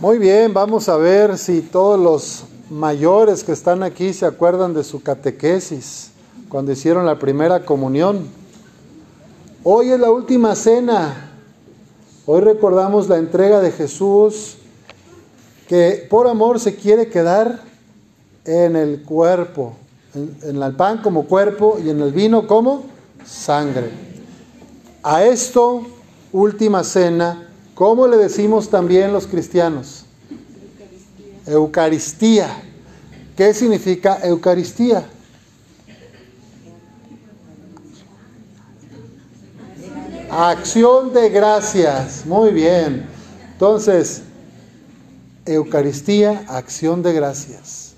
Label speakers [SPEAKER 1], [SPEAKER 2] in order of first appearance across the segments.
[SPEAKER 1] Muy bien, vamos a ver si todos los mayores que están aquí se acuerdan de su catequesis cuando hicieron la primera comunión. Hoy es la última cena. Hoy recordamos la entrega de Jesús que por amor se quiere quedar en el cuerpo, en, el pan como cuerpo y en el vino como sangre. A esto, última cena, ¿Cómo le decimos también los cristianos? Eucaristía. ¿Qué significa Eucaristía? Acción de gracias. Muy bien. Entonces, Eucaristía, acción de gracias.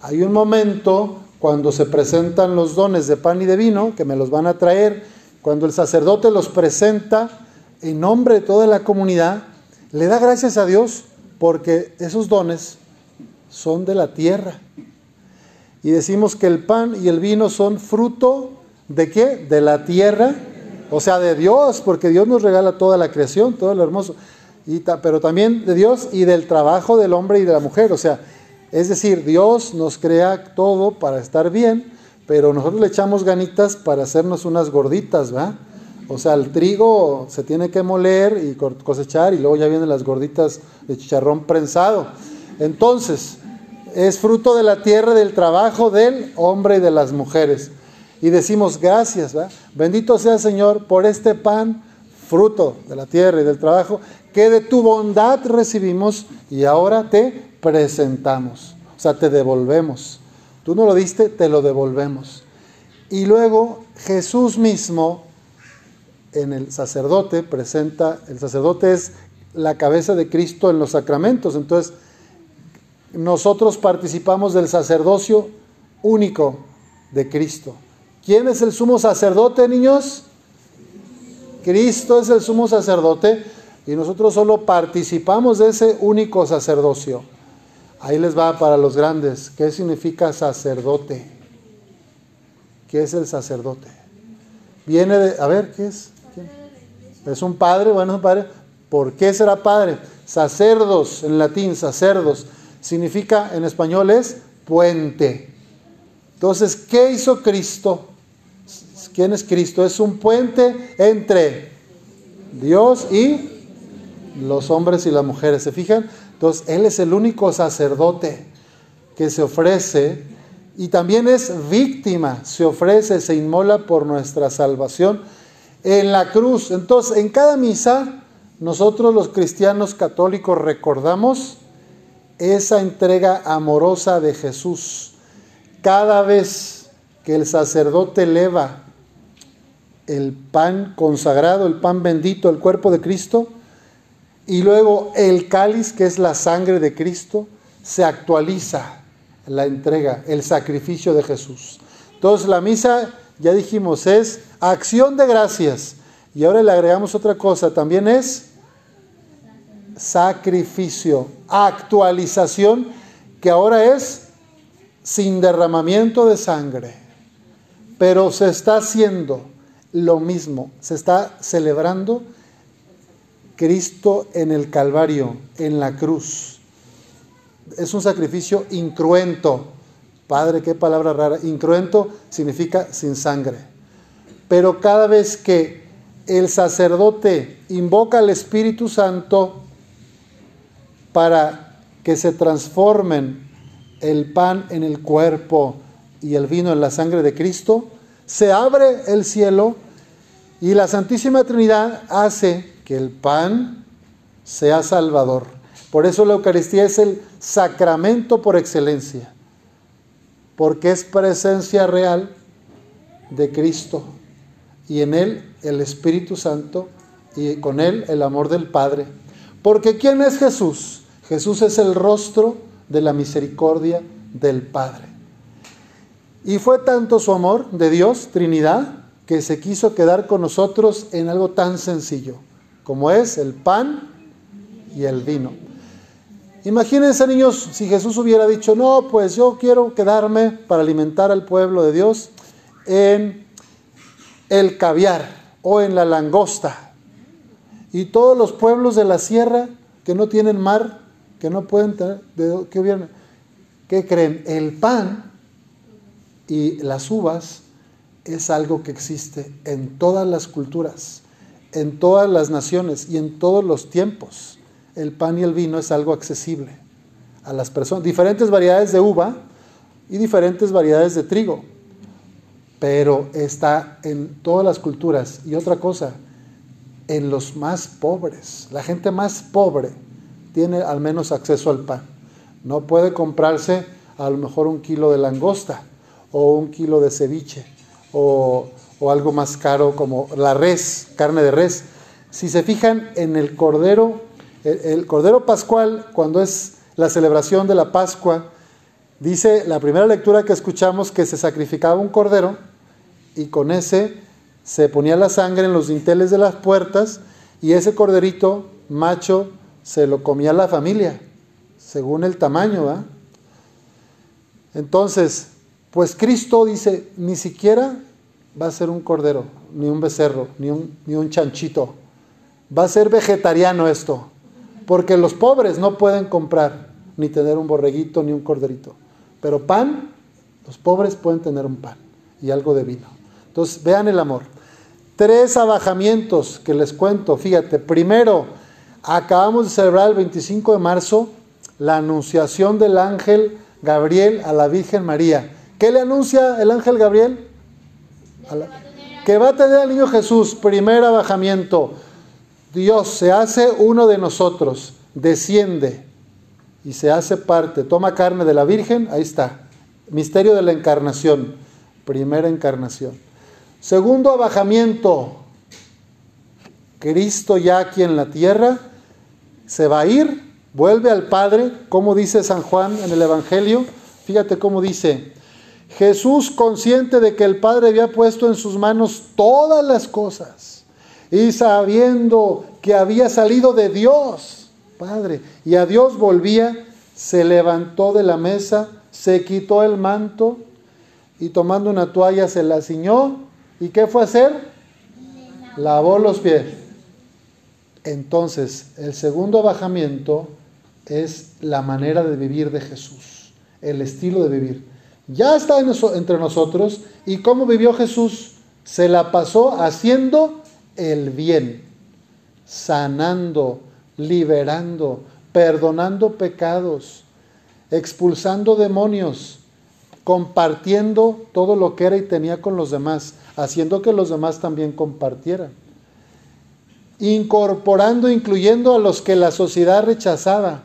[SPEAKER 1] Hay un momento cuando se presentan los dones de pan y de vino, que me los van a traer, cuando el sacerdote los presenta, en nombre de toda la comunidad, le da gracias a Dios porque esos dones son de la tierra. Y decimos que el pan y el vino son fruto de qué? De la tierra, o sea, de Dios, porque Dios nos regala toda la creación, todo lo hermoso, pero también de Dios y del trabajo del hombre y de la mujer, o sea, es decir, Dios nos crea todo para estar bien, pero nosotros le echamos ganitas para hacernos unas gorditas, ¿va? O sea, el trigo se tiene que moler y cosechar y luego ya vienen las gorditas de chicharrón prensado. Entonces, es fruto de la tierra, del trabajo del hombre y de las mujeres. Y decimos gracias. Bendito sea Señor por este pan, fruto de la tierra y del trabajo, que de tu bondad recibimos y ahora te presentamos. O sea, te devolvemos. Tú no lo diste, te lo devolvemos. Y luego Jesús mismo en el sacerdote presenta, el sacerdote es la cabeza de Cristo en los sacramentos, entonces nosotros participamos del sacerdocio único de Cristo. ¿Quién es el sumo sacerdote, niños? Cristo es el sumo sacerdote y nosotros solo participamos de ese único sacerdocio. Ahí les va para los grandes. ¿Qué significa sacerdote? ¿Qué es el sacerdote? Viene de, a ver, ¿qué es? Es un padre, bueno, es un padre. ¿Por qué será padre? Sacerdos, en latín, sacerdos, significa en español es puente. Entonces, ¿qué hizo Cristo? ¿Quién es Cristo? Es un puente entre Dios y los hombres y las mujeres. ¿Se fijan? Entonces, Él es el único sacerdote que se ofrece y también es víctima, se ofrece, se inmola por nuestra salvación en la cruz. Entonces, en cada misa, nosotros los cristianos católicos recordamos esa entrega amorosa de Jesús. Cada vez que el sacerdote eleva el pan consagrado, el pan bendito, el cuerpo de Cristo, y luego el cáliz, que es la sangre de Cristo, se actualiza la entrega, el sacrificio de Jesús. Entonces la misa ya dijimos, es acción de gracias. Y ahora le agregamos otra cosa, también es sacrificio, actualización, que ahora es sin derramamiento de sangre. Pero se está haciendo lo mismo, se está celebrando Cristo en el Calvario, en la cruz. Es un sacrificio incruento Padre, qué palabra rara. Incruento significa sin sangre. Pero cada vez que el sacerdote invoca al Espíritu Santo para que se transformen el pan en el cuerpo y el vino en la sangre de Cristo, se abre el cielo y la Santísima Trinidad hace que el pan sea salvador. Por eso la Eucaristía es el sacramento por excelencia porque es presencia real de Cristo y en Él el Espíritu Santo y con Él el amor del Padre. Porque ¿quién es Jesús? Jesús es el rostro de la misericordia del Padre. Y fue tanto su amor de Dios, Trinidad, que se quiso quedar con nosotros en algo tan sencillo como es el pan y el vino. Imagínense niños, si Jesús hubiera dicho, no, pues yo quiero quedarme para alimentar al pueblo de Dios en el caviar o en la langosta. Y todos los pueblos de la sierra que no tienen mar, que no pueden tener, de, ¿qué, hubieran, ¿qué creen? El pan y las uvas es algo que existe en todas las culturas, en todas las naciones y en todos los tiempos. El pan y el vino es algo accesible a las personas. Diferentes variedades de uva y diferentes variedades de trigo, pero está en todas las culturas. Y otra cosa, en los más pobres, la gente más pobre tiene al menos acceso al pan. No puede comprarse a lo mejor un kilo de langosta o un kilo de ceviche o, algo más caro como la res, carne de res. Si se fijan en el cordero, el, cordero pascual, cuando es la celebración de la Pascua, dice la primera lectura que escuchamos que se sacrificaba un cordero y con ese se ponía la sangre en los dinteles de las puertas y ese corderito macho se lo comía la familia, según el tamaño. Entonces, pues Cristo dice, ni siquiera va a ser un cordero, ni un becerro, ni un, ni un chanchito. Va a ser vegetariano esto, porque los pobres no pueden comprar ni tener un borreguito ni un corderito. Pero pan, los pobres pueden tener un pan y algo de vino. Entonces, vean el amor. Tres abajamientos que les cuento. Fíjate, primero, acabamos de celebrar el 25 de marzo la anunciación del ángel Gabriel a la Virgen María. ¿Qué le anuncia el ángel Gabriel? que va a tener al niño Jesús. Primer abajamiento. Dios se hace uno de nosotros, desciende y se hace parte, toma carne de la Virgen, ahí está. Misterio de la encarnación, primera encarnación. Segundo abajamiento, Cristo ya aquí en la tierra se va a ir, vuelve al Padre, como dice San Juan en el Evangelio. Fíjate cómo dice, Jesús consciente de que el Padre había puesto en sus manos todas las cosas y sabiendo que había salido de Dios, Padre, y a Dios volvía, se levantó de la mesa, se quitó el manto y tomando una toalla se la ciñó. ¿Y qué fue a hacer? Lavó los pies. Entonces, el segundo bajamiento es la manera de vivir de Jesús, el estilo de vivir ya está entre nosotros y cómo vivió Jesús, se la pasó haciendo el bien, sanando, liberando, perdonando pecados, expulsando demonios, compartiendo todo lo que era y tenía con los demás, haciendo que los demás también compartieran, incorporando, incluyendo a los que la sociedad rechazaba.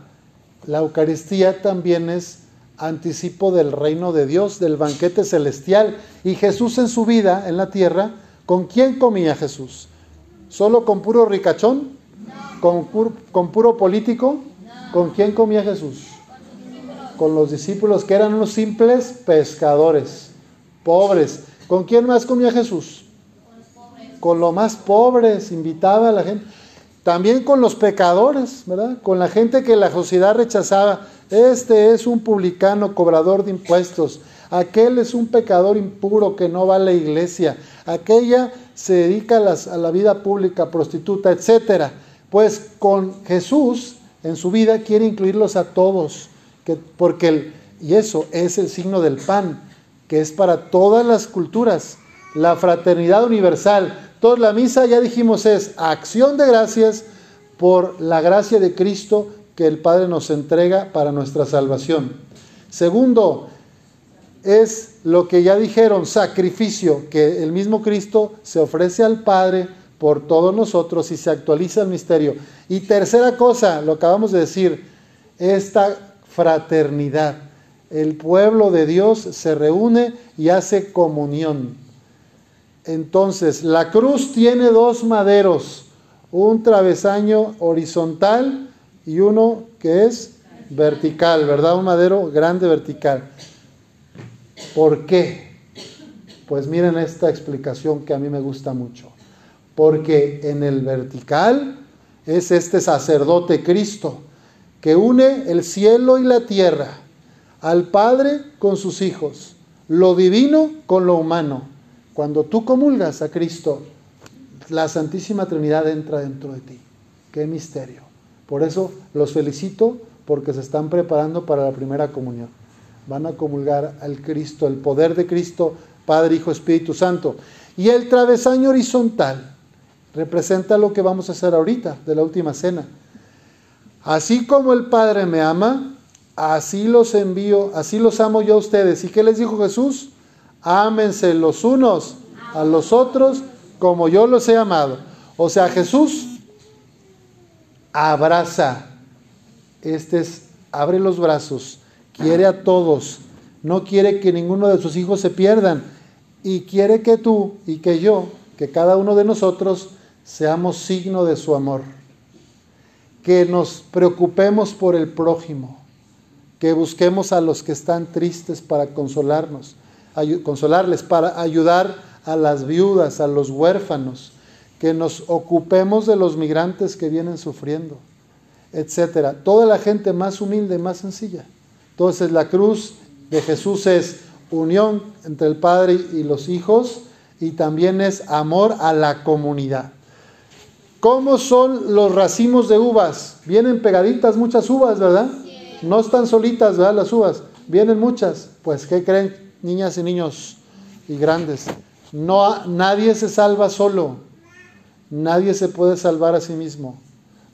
[SPEAKER 1] La Eucaristía también es anticipo del reino de Dios, del banquete celestial. Y Jesús en su vida en la tierra, ¿con quién comía Jesús? ¿Solo con puro ricachón? ¿Con, con puro político? ¿Con quién comía Jesús? Con los discípulos que eran unos simples pescadores, pobres. ¿Con quién más comía Jesús? Con los más pobres, invitaba a la gente. También con los pecadores, ¿verdad? Con la gente que la sociedad rechazaba. Este es un publicano cobrador de impuestos. Aquel es un pecador impuro que no va a la iglesia. Aquella se dedica a, la vida pública, prostituta, etc. Pues con Jesús en su vida quiere incluirlos a todos. Que, porque y eso es el signo del pan, que es para todas las culturas. La fraternidad universal. Toda la misa, ya dijimos, es acción de gracias por la gracia de Cristo que el Padre nos entrega para nuestra salvación. Segundo, es lo que ya dijeron, sacrificio, que el mismo Cristo se ofrece al Padre por todos nosotros y se actualiza el misterio. Y tercera cosa, lo acabamos de decir, esta fraternidad. El pueblo de Dios se reúne y hace comunión. Entonces, la cruz tiene dos maderos, un travesaño horizontal y uno que es vertical, ¿verdad? Un madero grande vertical. ¿Por qué? Pues miren esta explicación que a mí me gusta mucho. Porque en el vertical es este sacerdote Cristo que une el cielo y la tierra, al Padre con sus hijos, lo divino con lo humano. Cuando tú comulgas a Cristo, la Santísima Trinidad entra dentro de ti. Qué misterio. Por eso los felicito porque se están preparando para la primera comunión. Van a comulgar al Cristo, el poder de Cristo, Padre, Hijo, Espíritu Santo. Y el travesaño horizontal representa lo que vamos a hacer ahorita, de la última cena. Así como el Padre me ama, así los envío, así los amo yo a ustedes. ¿Y qué les dijo Jesús? Ámense los unos a los otros como yo los he amado. O sea, Jesús abraza, este es, abre los brazos, quiere a todos, no quiere que ninguno de sus hijos se pierdan. Y quiere que tú y que yo, que cada uno de nosotros seamos signo de su amor, que nos preocupemos por el prójimo, que busquemos a los que están tristes para consolarnos, consolarles, para ayudar a las viudas, a los huérfanos, que nos ocupemos de los migrantes que vienen sufriendo, etcétera. Toda la gente más humilde, más sencilla. Entonces la cruz de Jesús es unión entre el Padre y los hijos y también es amor a la comunidad. ¿Cómo son los racimos de uvas? Vienen pegaditas muchas uvas, ¿verdad? No están solitas, ¿verdad? Las uvas. Vienen muchas. Pues, ¿qué creen, niñas y niños y grandes? No, nadie se salva solo. Nadie se puede salvar a sí mismo.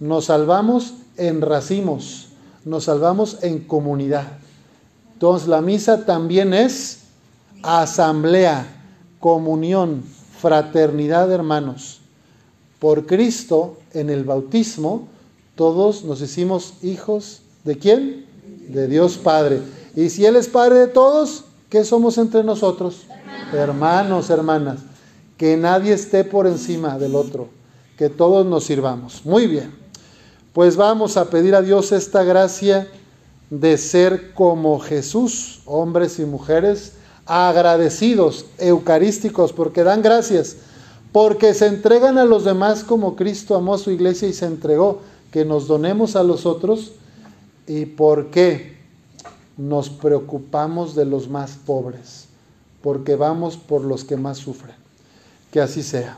[SPEAKER 1] Nos salvamos en racimos, nos salvamos en comunidad. Entonces la misa también es asamblea, comunión, fraternidad de hermanos. Por Cristo, en el bautismo, todos nos hicimos hijos de quién? De Dios Padre. Y si Él es Padre de todos, ¿qué somos entre nosotros? Hermanos, hermanas que nadie esté por encima del otro, que todos nos sirvamos. Muy bien, pues vamos a pedir a Dios esta gracia de ser como Jesús, hombres y mujeres, agradecidos, eucarísticos, porque dan gracias, porque se entregan a los demás como Cristo amó a su iglesia y se entregó, que nos donemos a los otros, y porque nos preocupamos de los más pobres, porque vamos por los que más sufren. Que así sea.